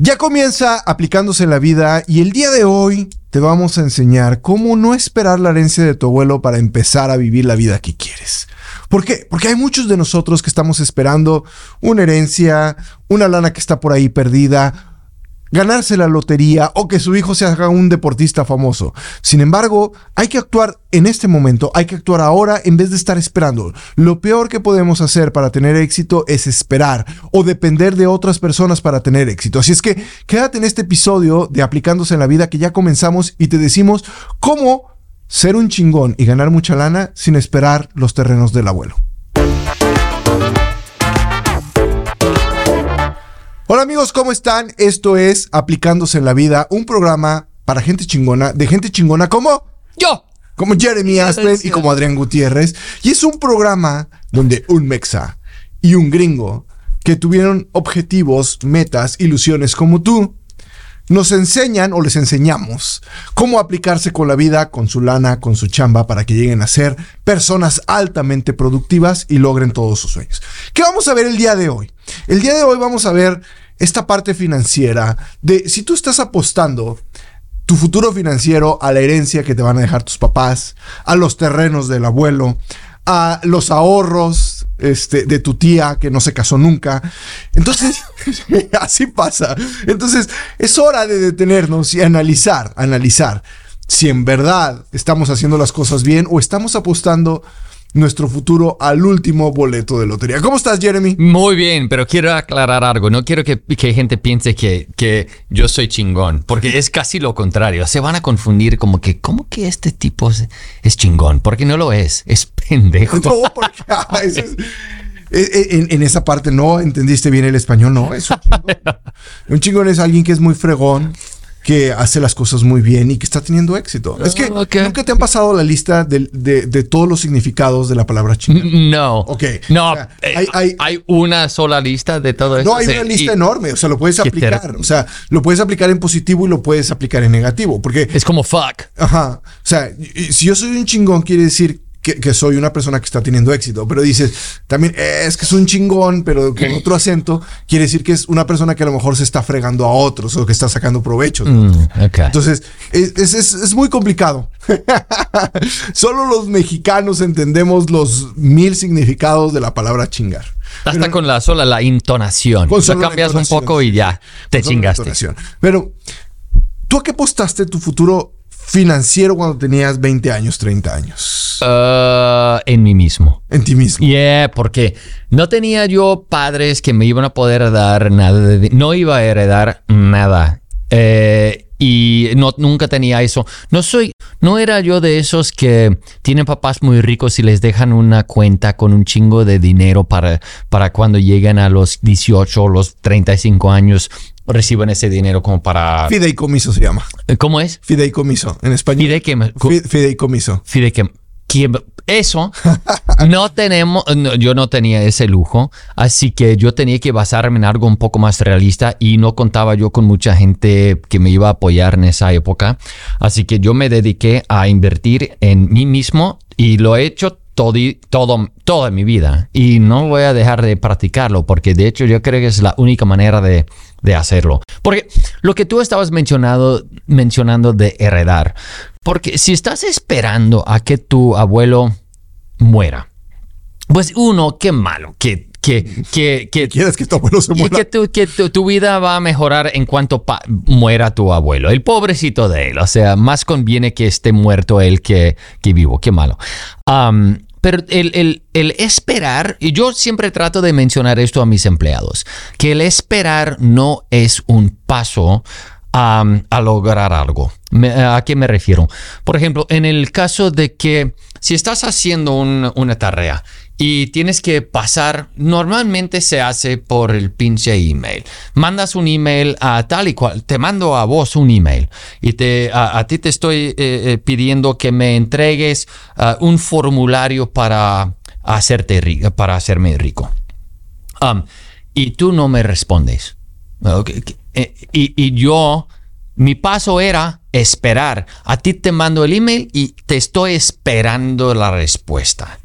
Ya comienza aplicándose en la vida y el día de hoy te vamos a enseñar cómo no esperar la herencia de tu abuelo para empezar a vivir la vida que quieres. ¿Por qué? Porque hay muchos de nosotros que estamos esperando una herencia, una lana que está por ahí perdida, ganarse la lotería o que su hijo se haga un deportista famoso. Sin embargo, hay que actuar en este momento, hay que actuar ahora en vez de estar esperando. Lo peor que podemos hacer para tener éxito es esperar o depender de otras personas para tener éxito. Así es que quédate en este episodio de Aplicándose en la Vida que ya comenzamos y te decimos cómo ser un chingón y ganar mucha lana sin esperar los terrenos del abuelo. Hola amigos, ¿cómo están? Esto es Aplicándose en la Vida, un programa para gente chingona, de gente chingona como yo, como Jeremy Aspen y como Adrián Gutiérrez. Y es un programa donde un mexa y un gringo que tuvieron objetivos, metas, ilusiones como tú, nos enseñan o les enseñamos cómo aplicarse con la vida, con su lana, con su chamba, para que lleguen a ser personas altamente productivas y logren todos sus sueños. ¿Qué vamos a ver el día de hoy? El día de hoy vamos a ver esta parte financiera de si tú estás apostando tu futuro financiero a la herencia que te van a dejar tus papás, a los terrenos del abuelo, a los ahorros este, de tu tía que no se casó nunca. Entonces, así pasa. Entonces, es hora de detenernos y analizar, analizar si en verdad estamos haciendo las cosas bien o estamos apostando nuestro futuro al último boleto de lotería. ¿Cómo estás, Jeremy? Muy bien, pero quiero aclarar algo. No quiero que, que gente piense que, que, yo soy chingón, porque es casi lo contrario. Se van a confundir como que, ¿cómo que este tipo es, chingón? Porque no lo es, es pendejo. No, porque ah, eh, eh, en, en, esa parte no entendiste bien el español, no, es un chingón. un chingón es alguien que es muy fregón, que hace las cosas muy bien y que está teniendo éxito. es que nunca te han pasado la lista de, todos los significados de la palabra chingón. No. Ok. No, eh, hay, una sola lista de todo eso. No, hay una lista enorme. O sea, lo puedes aplicar. O sea, lo puedes aplicar en positivo y lo puedes aplicar en negativo. Porque. Es como fuck. Ajá. O sea, si yo soy un chingón, quiere decir que, soy una persona que está teniendo éxito, pero dices, también es que es un chingón, pero con otro acento, quiere decir que es una persona que a lo mejor se está fregando a otros o que está sacando provecho. Mm, Entonces, es, es, muy complicado. Solo los mexicanos entendemos los mil significados de la palabra chingar. Hasta con la sola la intonación. Con o cambias un poco y ya te chingaste. Pero, ¿tú a qué apostaste tu futuro financiero cuando tenías 20 años, 30 años? Uh, en mí mismo. En ti mismo. Yeah, porque no tenía yo padres que me iban a poder dar nada. De, no iba a heredar nada. Eh, y no, nunca tenía eso. No soy, no era yo de esos que tienen papás muy ricos y les dejan una cuenta con un chingo de dinero para, para cuando lleguen a los 18 o los 35 años reciben ese dinero como para... Fideicomiso se llama. ¿Cómo es? Fideicomiso, en español. Fideicomiso. Fideicomiso. Eso no tenemos, yo no tenía ese lujo, así que yo tenía que basarme en algo un poco más realista y no contaba yo con mucha gente que me iba a apoyar en esa época, así que yo me dediqué a invertir en mí mismo y lo he hecho todo, todo, toda mi vida y no voy a dejar de practicarlo porque de hecho yo creo que es la única manera de, de hacerlo. Porque lo que tú estabas mencionando, mencionando de heredar, porque si estás esperando a que tu abuelo muera, pues uno, qué malo, que, que, que, que quieres que tu abuelo se muera. Y que, tu, que tu, vida va a mejorar en cuanto muera tu abuelo. El pobrecito de él. O sea, más conviene que esté muerto él que, que vivo. Qué malo. Pero el, el, el, esperar, y yo siempre trato de mencionar esto a mis empleados, que el esperar no es un paso a, lograr algo. ¿A qué me refiero? Por ejemplo, en el caso de que si estás haciendo una tarea y tienes que pasar, normalmente se hace por el pinche email. Mandas un email a tal y cual, te mando a vos un email y te, a, ti te estoy eh, eh, pidiendo que me entregues uh, un formulario para, hacerte para hacerme rico. Y tú no me respondes. Eh, y, yo, mi paso era esperar. A ti te mando el email y te estoy esperando la respuesta.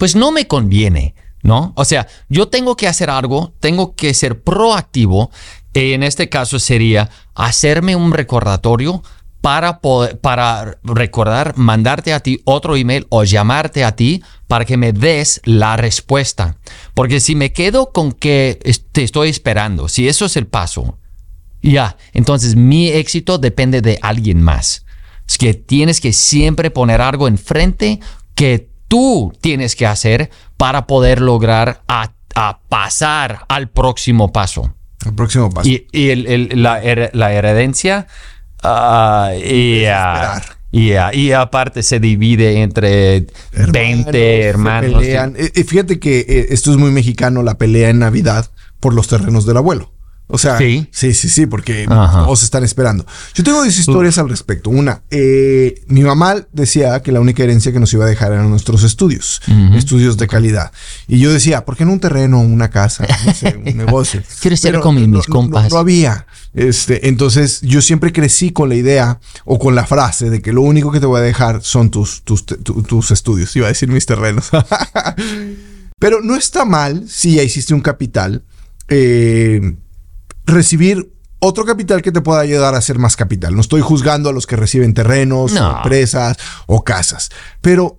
Pues no me conviene, ¿no? O sea, yo tengo que hacer algo, tengo que ser proactivo Y en este caso sería hacerme un recordatorio para, poder, para recordar, mandarte a ti otro email o llamarte a ti para que me des la respuesta. Porque si me quedo con que te estoy esperando, si eso es el paso, ya, entonces mi éxito depende de alguien más. Es que tienes que siempre poner algo enfrente que tú tienes que hacer para poder lograr a, pasar al próximo paso. Al próximo paso. Y, la, la, heredencia Uh, y, y, aparte se divide entre 20 hermanos. Eh, fíjate que eh, esto es muy mexicano, la pelea en Navidad por los terrenos del abuelo. O sea, sí, sí, sí, porque todos están esperando. Yo tengo dos historias al respecto. Una, eh, mi mamá decía que la única herencia que nos iba a dejar eran nuestros estudios, estudios de calidad. Y yo decía, ¿por qué no un terreno, una casa, no sé, un negocio? ¿Quieres ser como mis compas? No, había. Este, entonces, yo siempre crecí con la idea o con la frase de que lo único que te voy a dejar son tus, tus, tus estudios. Iba a decir mis terrenos. Pero no está mal si ya hiciste un capital. Eh, recibir otro capital que te pueda ayudar a hacer más capital. No estoy juzgando a los que reciben terrenos, empresas o casas, pero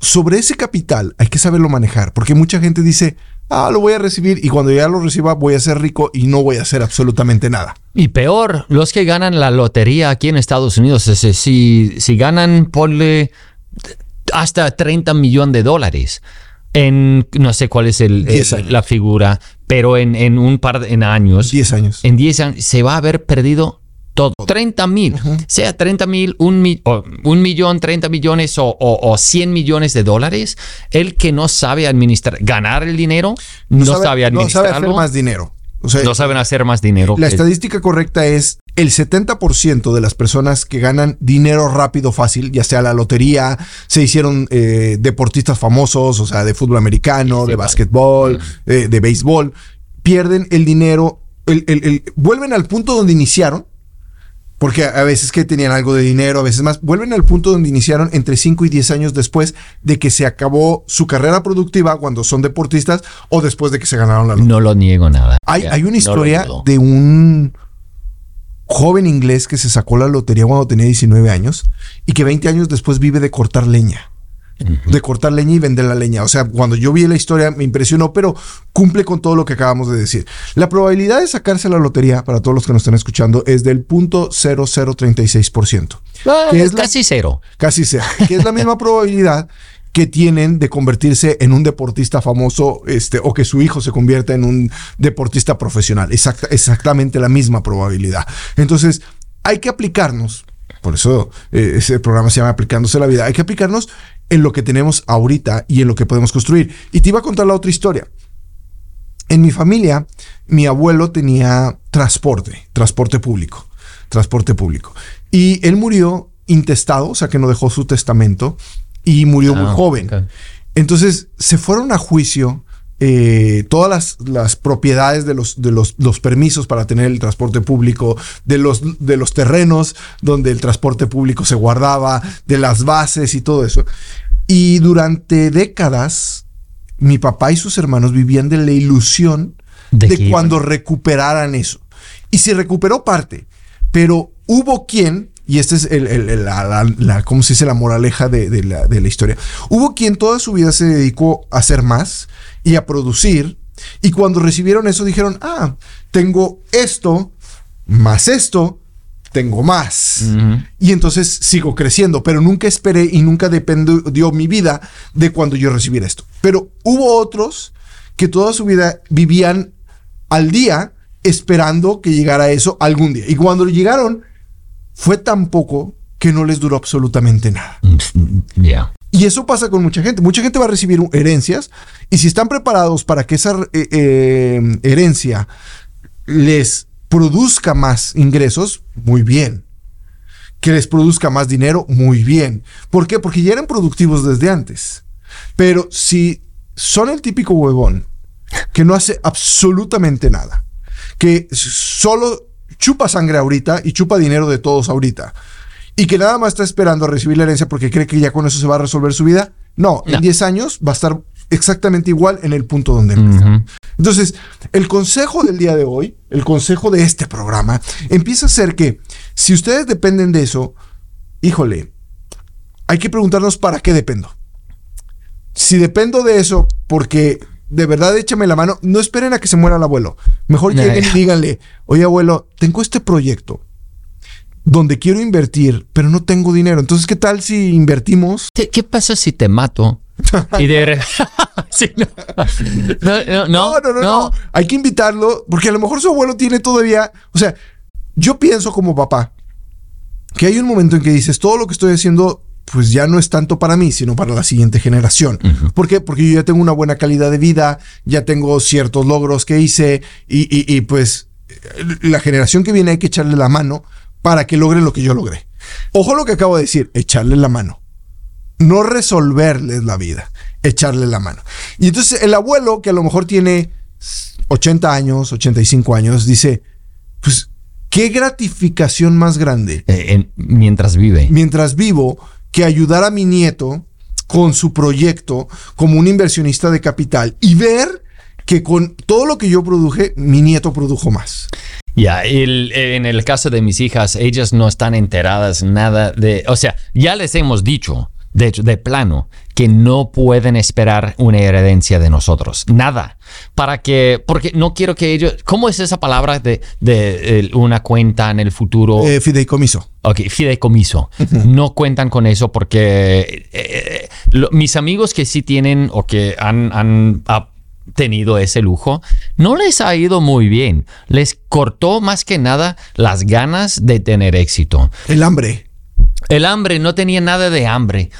sobre ese capital hay que saberlo manejar, porque mucha gente dice, ah, lo voy a recibir y cuando ya lo reciba voy a ser rico y no voy a hacer absolutamente nada. Y peor, los que ganan la lotería aquí en Estados Unidos, si, si ganan, ponle hasta 30 millones de dólares en, no sé cuál es el, la figura, pero en, en, un par de en años. 10 años. En 10 años se va a haber perdido todo. 30 mil, sea 30 mil, un, un, millón, 30 millones o, o, 100 millones de dólares. El que no sabe administrar, ganar el dinero, no, sabe, administrarlo. No sabe hacer más dinero. no saben hacer más dinero. La estadística correcta es el 70% de las personas que ganan dinero rápido, fácil, ya sea la lotería, se hicieron eh, deportistas famosos, o sea, de fútbol americano, de básquetbol, eh, de béisbol, pierden el dinero, el, vuelven al punto donde iniciaron, porque a veces que tenían algo de dinero, a veces más, vuelven al punto donde iniciaron entre 5 y 10 años después de que se acabó su carrera productiva cuando son deportistas o después de que se ganaron la lotería. No lo niego nada. Hay, hay una historia de un joven inglés que se sacó la lotería cuando tenía 19 años y que 20 años después vive de cortar leña. De cortar leña y vender la leña. O sea, cuando yo vi la historia me impresionó, pero cumple con todo lo que acabamos de decir. La probabilidad de sacarse la lotería, para todos los que nos están escuchando, es del punto 0036%. Ah, que es casi cero. Casi cero. Que es la misma probabilidad que tienen de convertirse en un deportista famoso este, o que su hijo se convierta en un deportista profesional. exactamente la misma probabilidad. Entonces, hay que aplicarnos, por eso eh, ese programa se llama Aplicándose la vida, hay que aplicarnos en lo que tenemos ahorita y en lo que podemos construir. Y te iba a contar la otra historia. En mi familia, mi abuelo tenía transporte, transporte público, transporte público. Y él murió intestado, o sea que no dejó su testamento y murió muy ah, joven. Entonces se fueron a juicio eh, todas las, propiedades de, los, de los, los, permisos para tener el transporte público, de los, de los terrenos donde el transporte público se guardaba, de las bases y todo eso. Y durante décadas, mi papá y sus hermanos vivían de la ilusión de, cuando recuperaran eso. Y se recuperó parte, pero hubo quien y esta es el, la, ¿cómo se dice? La moraleja de, la, de la historia. Hubo quien toda su vida se dedicó a hacer más y a producir. Y cuando recibieron eso dijeron, ah, tengo esto, más esto, tengo más. Y entonces sigo creciendo, pero nunca esperé y nunca dependió mi vida de cuando yo recibiera esto. Pero hubo otros que toda su vida vivían al día esperando que llegara eso algún día. Y cuando llegaron, fue tan poco que no les duró absolutamente nada. Mm, y eso pasa con mucha gente. Mucha gente va a recibir herencias y si están preparados para que esa eh, eh, herencia les produzca más ingresos, muy bien. Que les produzca más dinero, muy bien. ¿Por qué? Porque ya eran productivos desde antes. Pero si son el típico huevón que no hace absolutamente nada, que solo chupa sangre ahorita y chupa dinero de todos ahorita. Y que nada más está esperando a recibir la herencia porque cree que ya con eso se va a resolver su vida. No, en 10 años va a estar exactamente igual en el punto donde empezamos. Entonces, el consejo del día de hoy, el consejo de este programa, empieza a ser que si ustedes dependen de eso, híjole, hay que preguntarnos para qué dependo. Si dependo de eso porque de verdad échame la mano, no esperen a que se muera el abuelo. Mejor lleguen y díganle, oye abuelo, tengo este proyecto donde quiero invertir, pero no tengo dinero. Entonces, ¿qué tal si invertimos? ¿Qué, pasa si te mato? y de no. No, no, no, Hay que invitarlo porque a lo mejor su abuelo tiene todavía, o sea, yo pienso como papá que hay un momento en que dices, todo lo que estoy haciendo pues ya no es tanto para mí, sino para la siguiente generación. ¿Por qué? Porque yo ya tengo una buena calidad de vida, ya tengo ciertos logros que hice y, pues la generación que viene hay que echarle la mano para que logre lo que yo logré. Ojo lo que acabo de decir, echarle la mano. No resolverles la vida, echarle la mano. Y entonces el abuelo, que a lo mejor tiene 80 años, 85 años, dice, pues, ¿qué gratificación más grande? Eh, mientras vive. Mientras vivo, que ayudar a mi nieto con su proyecto como un inversionista de capital y ver que con todo lo que yo produje, mi nieto produjo más. Ya, en el caso de mis hijas, ellas no están enteradas nada de, o sea, ya les hemos dicho, de hecho, de plano, que no pueden esperar una herencia de nosotros. Nada. Para que, porque no quiero que ellos, ¿cómo es esa palabra de, de, una cuenta en el futuro? Eh, fideicomiso. Ok, fideicomiso. no cuentan con eso porque eh, eh, mis amigos que sí tienen o que han, han tenido ese lujo, no les ha ido muy bien. Les cortó más que nada las ganas de tener éxito. El hambre. El hambre, no tenía nada de hambre.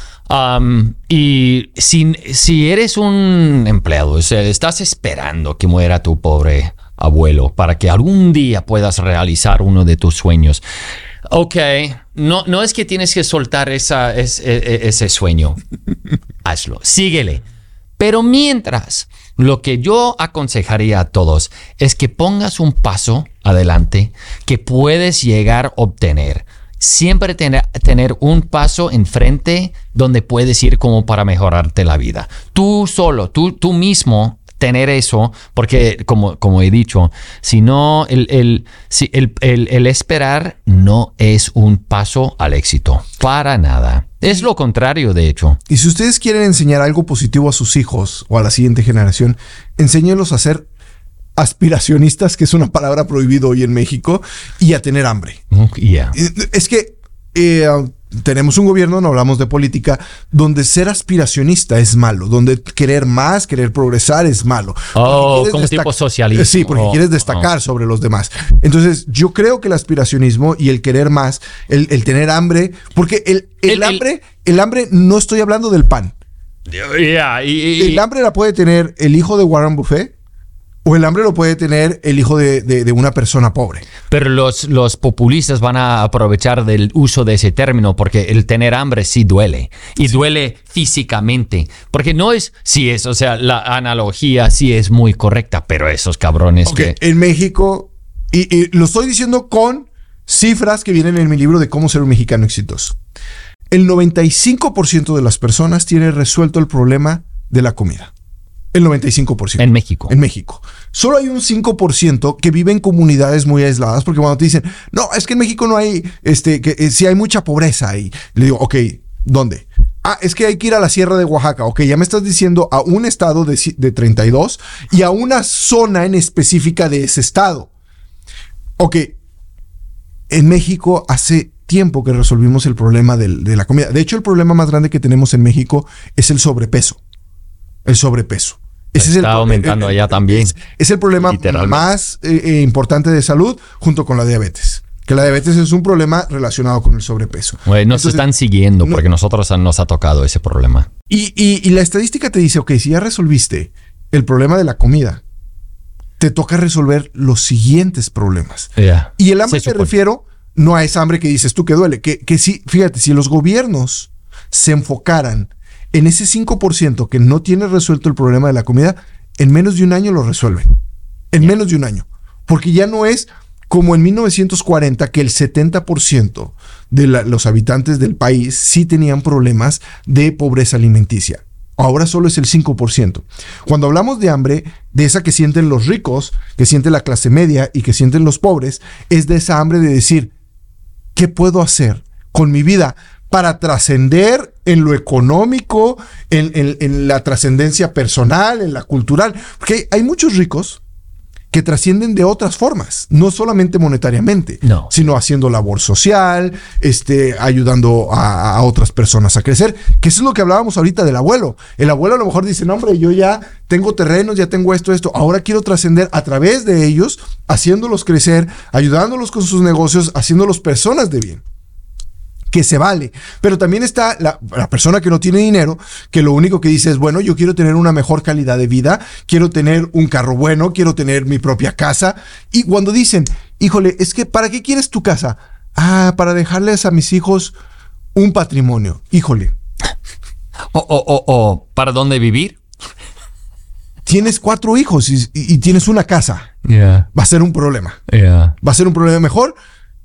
y si, si, eres un empleado, o sea, estás esperando que muera tu pobre abuelo para que algún día puedas realizar uno de tus sueños. Ok, no, no es que tienes que soltar esa, ese, e, ese sueño. Hazlo, síguele. Pero mientras, lo que yo aconsejaría a todos es que pongas un paso adelante que puedes llegar a obtener siempre tener, tener un paso enfrente donde puedes ir como para mejorarte la vida. Tú solo, tú, tú mismo tener eso, porque como, como he dicho, si no, el, el, el, el, esperar no es un paso al éxito, para nada. Es lo contrario, de hecho. Y si ustedes quieren enseñar algo positivo a sus hijos o a la siguiente generación, enséñenlos a ser aspiracionistas, que es una palabra prohibida hoy en México, y a tener hambre. Es que eh, tenemos un gobierno, no hablamos de política, donde ser aspiracionista es malo, donde querer más, querer progresar es malo. Oh, como tipo socialista. Sí, porque quieres oh, destacar oh. sobre los demás. Entonces, yo creo que el aspiracionismo y el querer más, el, tener hambre, porque el, el, hambre, el hambre, no estoy hablando del pan. el hambre la puede tener el hijo de Warren Buffett o el hambre lo puede tener el hijo de, una persona pobre. Pero los, los, populistas van a aprovechar del uso de ese término porque el tener hambre sí duele. Y duele físicamente. Porque no es, sí es, o sea, la analogía sí es muy correcta, pero esos cabrones que... En México, y, y lo estoy diciendo con cifras que vienen en mi libro de cómo ser un mexicano exitoso. El 95% de las personas tiene resuelto el problema de la comida. El 95%. En México. En México. Solo hay un 5% que vive en comunidades muy aisladas, porque cuando te dicen, no, es que en México no hay, este, que eh, sí hay mucha pobreza ahí. Le digo, ok, ¿dónde? Ah, es que hay que ir a la Sierra de Oaxaca. Ok, ya me estás diciendo a un estado de, de 32 y a una zona en específica de ese estado. Ok, en México hace tiempo que resolvimos el problema de la comida. De hecho, el problema más grande que tenemos en México es el sobrepeso. El sobrepeso. Ese está es el, aumentando allá también. Es, el problema más eh, eh, importante de salud junto con la diabetes. Que la diabetes es un problema relacionado con el sobrepeso. Bueno, nos están siguiendo porque nosotros nos ha tocado ese problema. Y, la estadística te dice, ok, si ya resolviste el problema de la comida, te toca resolver los siguientes problemas. Y el hambre te refiero no a esa hambre que dices tú que duele, que, que sí, fíjate, si los gobiernos se enfocaran en ese 5% que no tiene resuelto el problema de la comida, en menos de un año lo resuelven. En menos de un año. Porque ya no es como en 1940 que el 70% de los habitantes del país sí tenían problemas de pobreza alimenticia. ahora solo es el 5%. Cuando hablamos de hambre, de esa que sienten los ricos, que siente la clase media y que sienten los pobres, es de esa hambre de decir, ¿qué puedo hacer con mi vida para trascender en lo económico, en, en- en la trascendencia personal, en la cultural? Porque hay muchos ricos que trascienden de otras formas, no solamente monetariamente, No. sino haciendo labor social, este, ayudando a, a otras personas a crecer, que eso es lo que hablábamos ahorita del abuelo. El abuelo a lo mejor dice, no hombre, yo ya tengo terrenos, ya tengo esto, esto, ahora quiero trascender a través de ellos, haciéndolos crecer, ayudándolos con sus negocios, haciéndolos personas de bien que se vale. Pero también está la, la persona que no tiene dinero, que lo único que dice es, bueno, yo quiero tener una mejor calidad de vida, quiero tener un carro bueno, quiero tener mi propia casa. Y cuando dicen, híjole, es que ¿para qué quieres tu casa? Ah, para dejarles a mis hijos un patrimonio. Híjole, O, o, o, o, ¿para dónde vivir? tienes cuatro hijos y, y- y tienes una casa. Yeah, Va a ser un problema. yeah. Va a ser un problema mejor.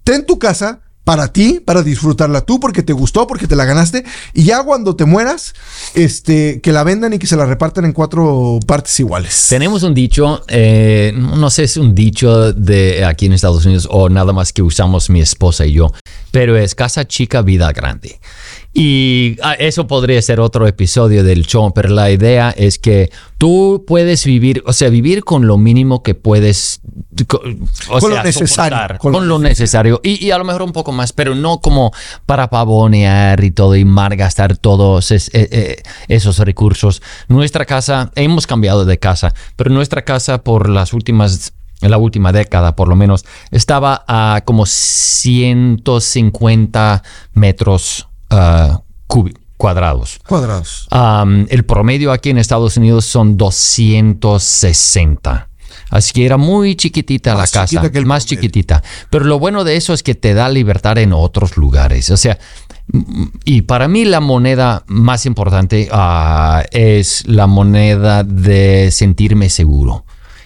Ten tu casa para ti, para disfrutarla tú, porque te gustó, porque te la ganaste. Y ya cuando te mueras, este, que la vendan y que se la repartan en cuatro partes iguales. Tenemos un dicho, eh, no sé si es un dicho de aquí en Estados Unidos o nada más que usamos mi esposa y yo, pero es casa chica, vida grande. Y ah, eso podría ser otro episodio del show, pero la idea es que tú puedes vivir, o sea, vivir con lo mínimo que puedes, o Con lo necesario, soportar, con con, lo lo necesario y, y a lo mejor un poco más, pero no como para pavonear y todo y malgastar todos es- eh, eh, esos recursos. Nuestra casa, hemos cambiado de casa, pero nuestra casa por las últimas en la última década por lo menos, estaba a como 150 metros ah, cuadrados. Cuadrados. El promedio aquí en Estados Unidos son 260. Así que era muy chiquitita Más la casa, chiquita que el más promedio. chiquitita. Pero lo bueno de eso es que te da libertad en otros lugares. O sea, y para mí la moneda más importante ah, es la moneda de sentirme seguro.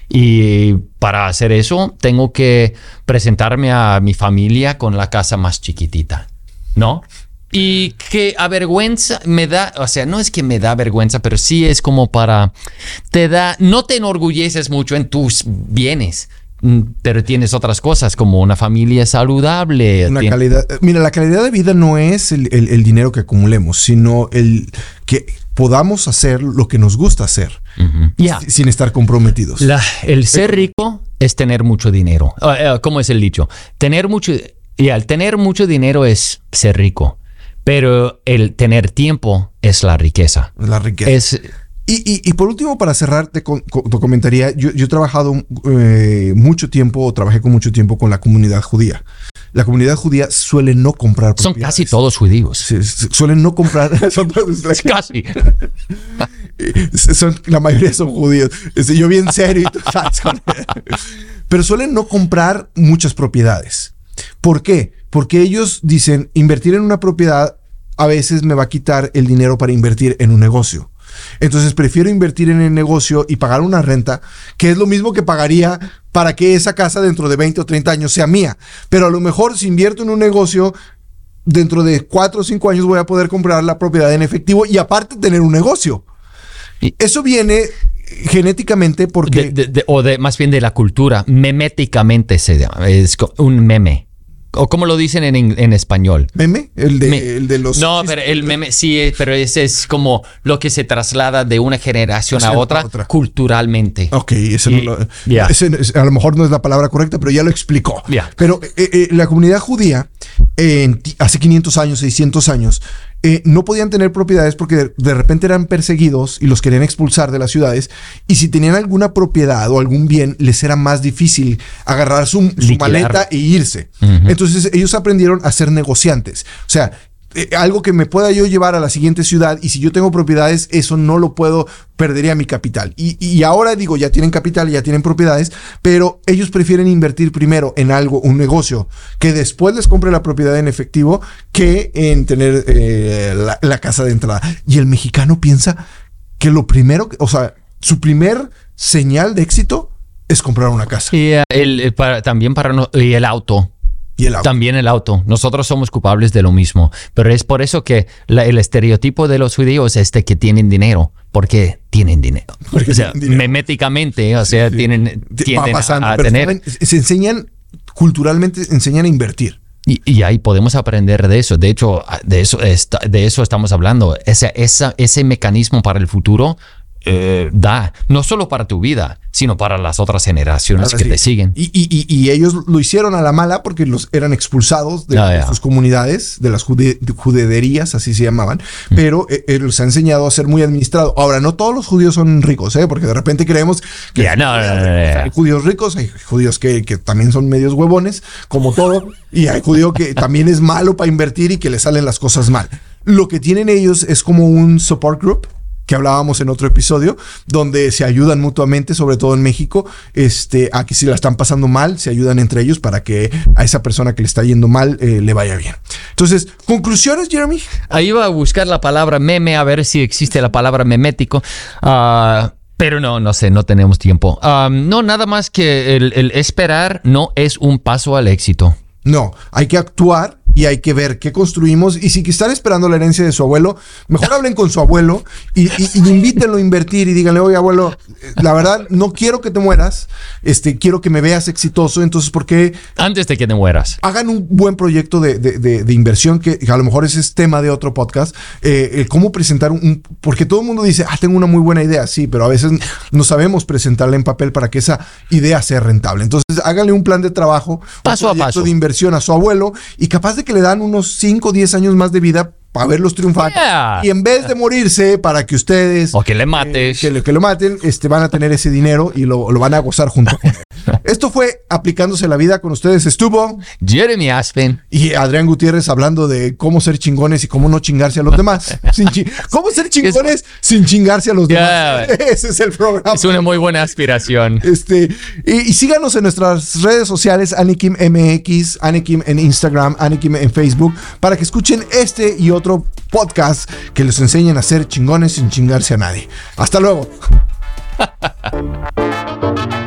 Y para hacer eso tengo que presentarme a mi familia con la casa más chiquitita, ¿no? Y que avergüenza me da, o sea, no es que me da vergüenza, pero sí es como para, te da, no te enorgulleces mucho en tus bienes, mm, pero tienes otras cosas como una familia saludable. Una calidad. eh, Mira, la calidad de vida no es el, el- el dinero que acumulemos, sino el que podamos hacer lo que nos gusta hacer sin estar comprometidos. La- el ser rico es tener mucho dinero. Ah, ah, ¿Cómo es el dicho? Tener mucho y al tener mucho dinero es ser rico, pero el tener tiempo es la riqueza. la riqueza. Es Y, y- y por último, para cerrar, te, co- co- te comentaría, yo, yo he trabajado eh, mucho tiempo, o trabajé con mucho tiempo con la comunidad judía. La comunidad judía suele no comprar son propiedades. casi todos judíos. Sí, suelen no comprar. son Casi. son- la mayoría son judíos. Este, yo bien serio y tú Pero suelen no comprar muchas propiedades. ¿Por qué? Porque ellos dicen, invertir en una propiedad a veces me va a quitar el dinero para invertir en un negocio. Entonces prefiero invertir en el negocio y pagar una renta, que es lo mismo que pagaría para que esa casa dentro de 20 o 30 años sea mía. Pero a lo mejor si invierto en un negocio, dentro de 4 o 5 años voy a poder comprar la propiedad en efectivo y aparte tener un negocio. Eso viene genéticamente porque... De- de- de- o de más bien de la cultura. Meméticamente se llama. Es un meme. O como lo dicen en, en español. ¿Meme? El de, Me- el de los... No, pero el meme sí, eh, pero ese es como lo que se traslada de una generación a a otra, culturalmente. Ok, ese Y- no lo- ese a lo mejor no es la palabra correcta, pero ya lo explicó. Ya. Pero eh, eh, la comunidad judía, eh, hace 500 años, 600 años, eh, no podían tener propiedades porque de, de repente eran perseguidos y los querían expulsar de las ciudades. Y si tenían alguna propiedad o algún bien, les era más difícil agarrar su, maleta e irse. Entonces ellos aprendieron a ser negociantes. O sea, eh, algo que me pueda yo llevar a la siguiente ciudad y si yo tengo propiedades, eso no lo puedo, perdería mi capital. Y, y ahora digo, ya tienen capital, ya tienen propiedades, pero ellos prefieren invertir primero en algo, un negocio, que después les compre la propiedad en efectivo que en tener eh, la, casa de entrada. Y el mexicano piensa que lo primero, o sea, su primer señal de éxito es comprar una casa. Y eh, el, eh, para- también para no- y el auto. Y el auto. También el auto. Nosotros somos culpables de lo mismo. Pero es por eso que la- el estereotipo de los judíos es de que tienen dinero. Porque tienen dinero. Porque o sea, dinero. meméticamente, o sea, tienen, Va tienden pasando, a, tener. saben, se enseñan, culturalmente, enseñan a invertir. Y, y ahí podemos aprender de eso. De hecho, de eso, de eso estamos hablando. Ese, esa- ese mecanismo para el futuro eh, da, no solo para tu vida, sino para las otras generaciones Ahora que sí. te siguen. Y, y- y- ellos lo hicieron a la mala porque los eran expulsados de, Ah, de sus comunidades, de las jude- de judederías, así se llamaban, Mm. pero eh, eh, los ha enseñado a ser muy administrado. Ahora, no todos los judíos son ricos, ¿eh? porque de repente creemos que no, no, no. hay judíos ricos, hay judíos que, que también son medios huevones, como todo, y hay judío que también es malo para invertir y que le salen las cosas mal. Lo que tienen ellos es como un support group que hablábamos en otro episodio, donde se ayudan mutuamente, sobre todo en México, este, a que si la están pasando mal, se ayudan entre ellos para que a esa persona que le está yendo mal eh, le vaya bien. Entonces, conclusiones, Jeremy. Ahí iba a buscar la palabra meme a ver si existe la palabra memético. Ah, pero no, no sé, no tenemos tiempo. No, nada más que el, el esperar no es un paso al éxito. No, hay que actuar y hay que ver qué construimos. Y si están esperando la herencia de su abuelo, mejor hablen con su abuelo y, y- y invítenlo a invertir y díganle, oye abuelo, eh, la verdad no quiero que te mueras, este, quiero que me veas exitoso, entonces ¿por qué Antes de que te mueras. hagan un buen proyecto de, de- de- de inversión que a lo mejor ese es tema de otro podcast, eh, el cómo presentar un, un- porque todo el mundo dice, ah, tengo una muy buena idea, sí, pero a veces no sabemos presentarla en papel para que esa idea sea rentable. Entonces háganle un plan de trabajo, Paso a un proyecto paso. de inversión a su abuelo y capaz de que le dan unos 5 o 10 años más de vida para verlos triunfar. Yeah. Y en vez de morirse, para que ustedes... O que le mates. eh, que, lo, que lo maten, este, van a tener ese dinero y lo, lo van a gozar junto con él. Esto fue Aplicándose la Vida con ustedes. Estuvo Jeremy Aspen. y Adrián Gutiérrez hablando de cómo ser chingones y cómo no chingarse a los demás. Sin ¿Cómo ser chingones sin chingarse a los demás? Ese es el programa. Es una muy buena aspiración. Este, y, y síganos en nuestras redes sociales, Anikim MX, Anikim en Instagram, Anikim en Facebook, para que escuchen este y otro podcast que les enseñen a ser chingones sin chingarse a nadie. Hasta luego.